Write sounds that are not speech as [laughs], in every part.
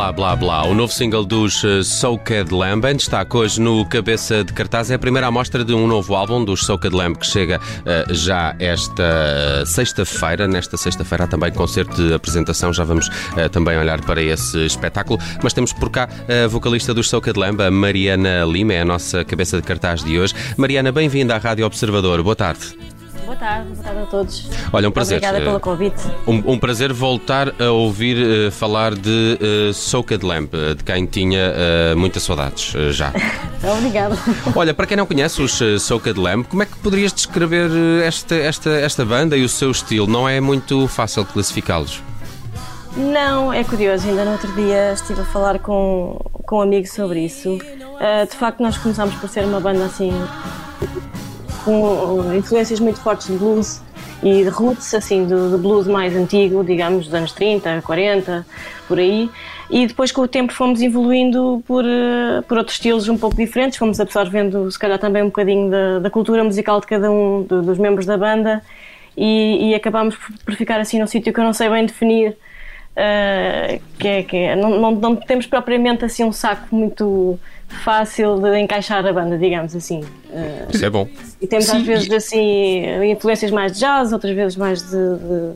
Blá Blá Blá, o novo single dos uh, Soaked Lamb, em destaque hoje no Cabeça de Cartaz. É a primeira amostra de um novo álbum dos Soaked Lamb que chega uh, já esta sexta-feira. Nesta sexta-feira há também concerto de apresentação, já vamos uh, também olhar para esse espetáculo. Mas temos por cá a vocalista dos Soaked Lamb, a Mariana Lima, é a nossa cabeça de cartaz de hoje. Mariana, bem-vinda à Rádio Observador. Boa tarde. Boa tarde, boa tarde a todos. Olha, um prazer. Obrigada pelo convite. Um, um prazer voltar a ouvir uh, falar de uh, Soaked Lamp, uh, de quem tinha uh, muitas saudades já. [laughs] Obrigada. Olha, para quem não conhece os uh, Soaked Lamp, como é que poderias descrever esta, esta, esta banda e o seu estilo? Não é muito fácil classificá-los. Não, é curioso. Ainda no outro dia estive a falar com, com um amigo sobre isso. de facto, nós começámos por ser uma banda assim com influências muito fortes de blues e de roots, assim, do, do, blues mais antigo, digamos, dos anos 30, 40, por aí. E depois, com o tempo, fomos evoluindo por, uh, por outros estilos um pouco diferentes, fomos absorvendo, se calhar, também um bocadinho da, da cultura musical de cada um de, dos membros da banda e, e acabámos por ficar assim num sítio que eu não sei bem definir. Uh, que é, que é, não, não, não temos propriamente assim um saco muito fácil de encaixar a banda, digamos assim. Isso é bom. E temos Sim, às vezes e... assim influências mais de jazz, outras vezes mais de, de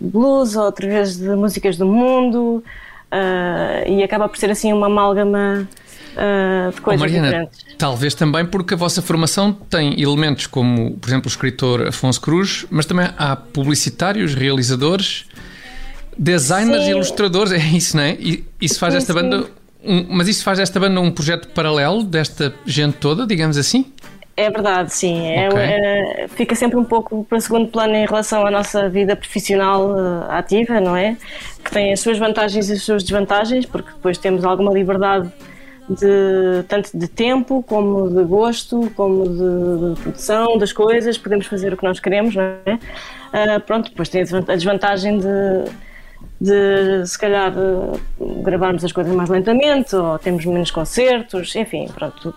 blues, outras vezes de músicas do mundo uh, e acaba por ser assim uma amálgama uh, de coisas oh, Mariana, diferentes. Talvez também porque a vossa formação tem elementos como, por exemplo, o escritor Afonso Cruz, mas também há publicitários, realizadores, designers e ilustradores, [laughs] é isso, não é? E isso faz sim, esta banda um, mas isso faz desta banda um projeto paralelo desta gente toda, digamos assim? É verdade, sim. É, okay. é, fica sempre um pouco para segundo plano em relação à nossa vida profissional uh, ativa, não é? Que tem as suas vantagens e as suas desvantagens, porque depois temos alguma liberdade de tanto de tempo como de gosto, como de, de, produção das coisas, podemos fazer o que nós queremos, não é? Uh, pronto, depois tem a desvantagem de de se calhar gravarmos as coisas mais lentamente ou temos menos concertos, enfim, pronto.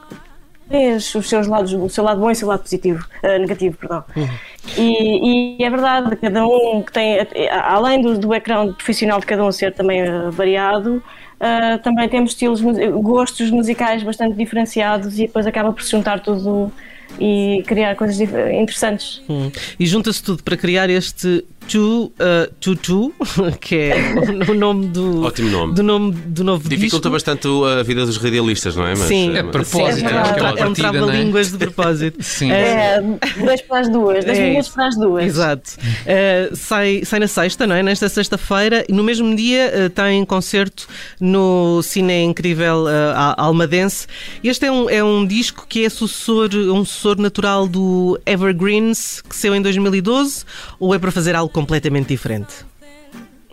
Tem os seus lados, o seu lado bom e o seu lado positivo, uh, negativo, perdão. Uhum. E, e, é verdade, cada um que tem, além do, do background profissional de cada um ser também uh, variado, uh, também temos estilos, gostos musicais bastante diferenciados e depois acaba por se juntar tudo e criar coisas interessantes. Hum. E junta-se tudo para criar este Chu, uh, [laughs] que é o, nome do, Ótimo nome. do nome do novo Dificulta disco. bastante a vida dos radialistas, não é? Mas, Sim, é propósito. É, [laughs] é, é um trava-línguas é? de propósito. Sim. É, dois para as duas, dois é, minutos para as duas. Exato. Uh, sai, sai na sexta, não é? Nesta sexta-feira, e no mesmo dia uh, tem concerto no Cine Incrível uh, Almadense. Este é um, é um disco que é sucessor, um sucessor natural do Evergreens, que saiu em 2012, ou é para fazer algo completamente diferente?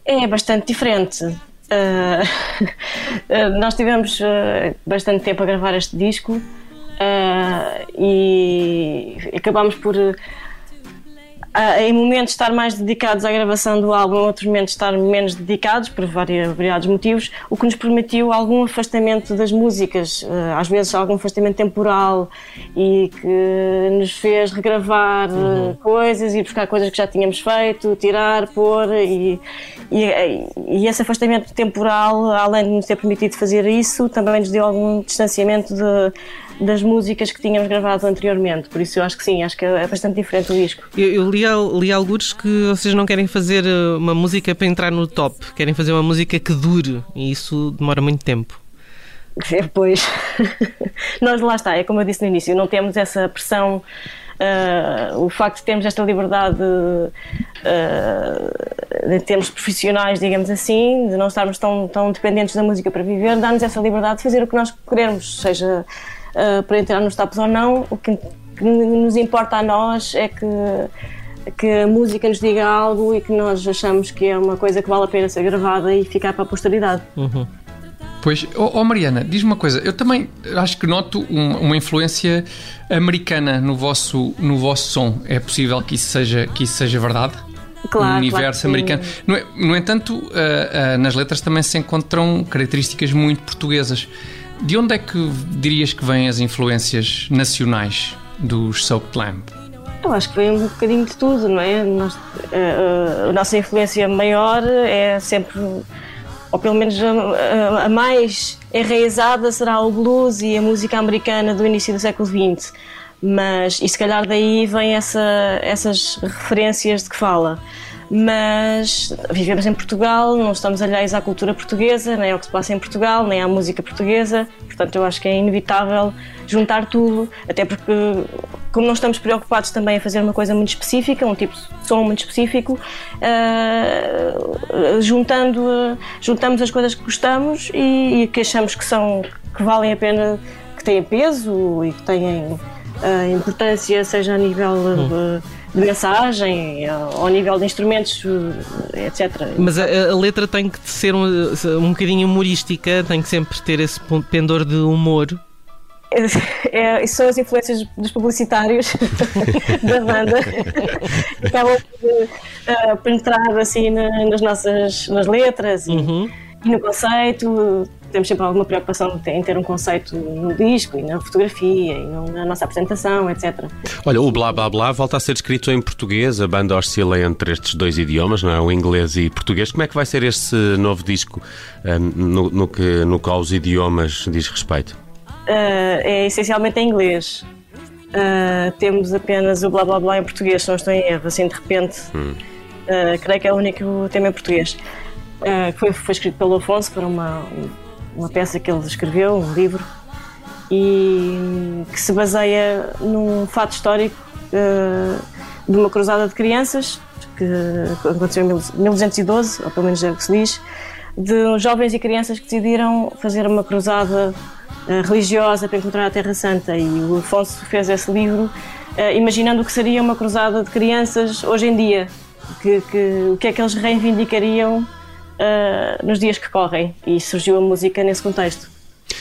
É bastante diferente. Uh, [laughs] nós tivemos uh, bastante tempo a gravar este disco uh, e acabámos por em momentos estar mais dedicados à gravação do álbum, em outros momentos estar menos dedicados, por variados motivos, o que nos permitiu algum afastamento das músicas, eh, às vezes algum afastamento temporal e que nos fez regravar eh, uhum. coisas e buscar coisas que já tínhamos feito, tirar, pôr e, e, e, esse afastamento temporal, além de nos ter permitido fazer isso, também nos deu algum distanciamento de das músicas que tínhamos gravado anteriormente. Por isso eu acho que sim, acho que é bastante diferente o disco. Eu, eu li, li alguns que vocês não querem fazer eh, uma música para entrar no top, querem fazer uma música que dure e isso demora muito tempo. Pois, [laughs] nós lá está, é como eu disse no início, não temos essa pressão Uh, o facto de termos esta liberdade uh, em termos profissionais, digamos assim, de não estarmos tão, tão dependentes da música para viver, dá-nos essa liberdade de fazer o que nós queremos, seja uh, para entrar nos tops ou não. O que, que nos importa a nós é que que a música nos diga algo e que nós achamos que é uma coisa que vale a pena ser gravada e ficar para a posteridade. Uhum. Pois, oh, oh, Mariana, diz uma coisa, eu também acho que noto um, uma influência americana no vosso, no vosso som. É possível que isso seja, que isso seja verdade? Claro, no universo claro americano. No, no, entanto, uh, uh, nas letras também se encontram características muito portuguesas. De onde é que dirias que vêm as influências nacionais dos Soaked Lamb? Eu acho que vem um bocadinho de tudo, não é? A, eh, a, nossa influência maior é sempre ou pelo menos a, a, mais enraizada será o blues e a música americana do início do século XX. Mas, e se calhar daí vem essa, essas referências de que fala mas vivemos em Portugal, não estamos alheios à cultura portuguesa, nem ao que se passa em Portugal, nem à música portuguesa, portanto eu acho que é inevitável juntar tudo, até porque como não estamos preocupados também a fazer uma coisa muito específica, um tipo de som muito específico, uh, juntando, uh, juntamos as coisas que gostamos e, e, que achamos que são que valem a pena, que têm peso e que têm uh, importância, seja a nível hum de mensagem, ao nível de instrumentos, etc. Mas a, a letra tem que ser um, um bocadinho humorística, tem que sempre ter esse pendor de humor. É, isso são as influências dos publicitários [laughs] da banda acabam por uh, penetrar assim na, nas nossas nas letras e, uhum. e no conceito temos sempre alguma preocupação em ter um conceito no disco e na fotografia e na nossa apresentação, etc. Olha, o Blá Blá Blá volta a ser escrito em português, a banda oscila entre estes dois idiomas, não é? O inglês e português. Como é que vai ser este novo disco uh, no, no, que, no que aos idiomas diz respeito? Uh, é essencialmente em inglês. Uh, temos apenas o Blá Blá Blá em português, se não estou em erro, assim de repente. Hum. creio que é o único tema em português. foi, foi escrito pelo Afonso para uma uma peça que ele escreveu, um livro, e que se baseia num fato histórico uh, de uma cruzada de crianças que aconteceu em 1212, ou pelo menos é o que se diz, de jovens e crianças que decidiram fazer uma cruzada uh, religiosa para encontrar a Terra Santa. E o Afonso fez esse livro uh, imaginando o que seria uma cruzada de crianças hoje em dia, que, que, o que é que eles reivindicariam uh, nos dias que correm e surgiu a música nesse contexto.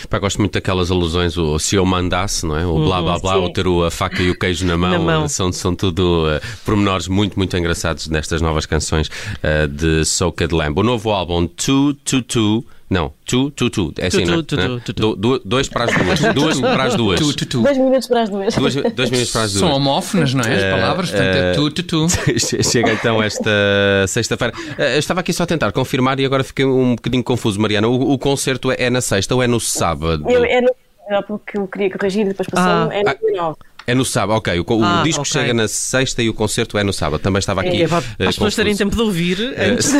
Pá, gosto muito daquelas alusões, o se eu mandasse, não é? O blá blá blá, ou ter a faca e o queijo na [laughs] mão, na mão. São, são tudo uh, pormenores muito, muito engraçados nestas novas canções uh, de Soaked Lamb. O novo álbum 222 não, tu, tu, tu. É assim, tu, tu, não? Tu, tu, tu. dois para as duas. Duas para as duas. Tu, tu, tu. Dois minutos para as duas. Dois, dois minutos para as duas. São homófonas, não é? As palavras, portanto é tu, tu, tu. [laughs] Chega então esta sexta-feira. Eu estava aqui só a tentar confirmar e agora fiquei um bocadinho confuso, Mariana. O, o concerto é na sexta ou é no sábado? Eu, é no porque eu queria corrigir, depois passou, ah. é no 19. É no sábado, ok. O, o disco okay. chega na sexta e o concerto é no sábado. Também estava aqui. É, para as pessoas terem tempo de ouvir. Antes.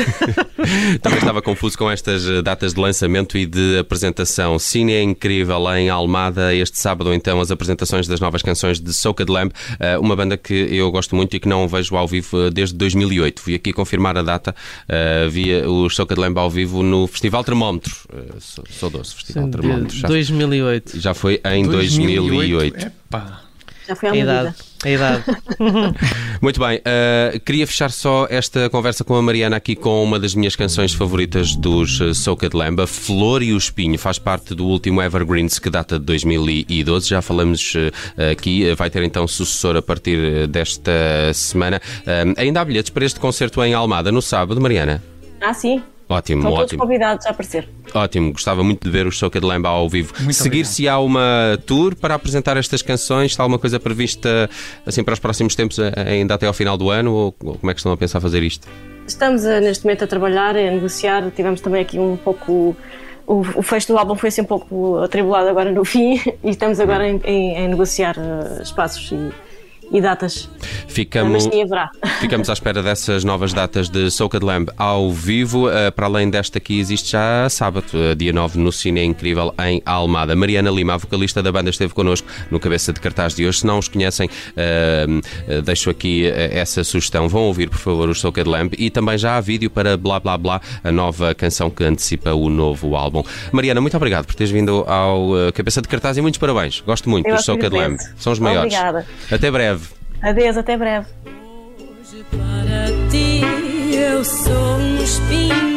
[laughs] Também estava confuso com estas eh, datas de lançamento e de apresentação. Cine é incrível em Almada. Este sábado, então, as apresentações das novas canções de Soaked Lamb, eh, uma banda que eu gosto muito e que não vejo ao vivo desde 2008. Fui aqui confirmar a data. Via os Soaked Lamb ao vivo no Festival Termómetro. Sou, sou doce, Festival Sim, Termómetro. Já, 2008. Já foi em 2008. 2008. Epá. Já foi à a idade. A idade. [laughs] Muito bem, uh, queria fechar só esta conversa com a Mariana aqui com uma das minhas canções favoritas dos uh, Soaked Lamb, a Flor e o Espinho, faz parte do último Evergreens que data de 2012, já falamos uh, aqui, vai ter então sucessor a partir desta semana. ainda há bilhetes para este concerto em Almada no sábado, Mariana? Ah, sim. Ótimo, Estão ótimo. todos convidados a aparecer. Ótimo, gostava muito de ver o Soca de Lemba ao vivo. Seguir se há uma tour para apresentar estas canções, está alguma coisa prevista assim para os próximos tempos, eh, ainda até ao final do ano, ou como é que estão a pensar fazer isto? Estamos a, neste momento a trabalhar, a negociar, tivemos também aqui um pouco o, o fecho do álbum foi assim um pouco atribulado agora no [laughs] fim e estamos agora em, em, em negociar uh, espaços e e datas. Ficamos, [laughs] ficamos à espera dessas novas datas de Soca de Lamb ao vivo. Uh, para além desta aqui, existe já sábado, uh, dia 9, no Cine Incrível em Almada. Mariana Lima, a vocalista da banda, esteve connosco no cabeça de cartaz de hoje. Se não os conhecem, uh, deixo aqui essa sugestão. Vão ouvir, por favor, o Soca de Lamb e também já há vídeo para Blá Blá Blá, a nova canção que antecipa o novo álbum. Mariana, muito obrigado por teres vindo ao cabeça de cartaz e muitos parabéns. Gosto muito do Soca de Lamb. São os maiores. Obrigada. Até breve. Adeus, até breve. Hoje para ti eu sou um espinho.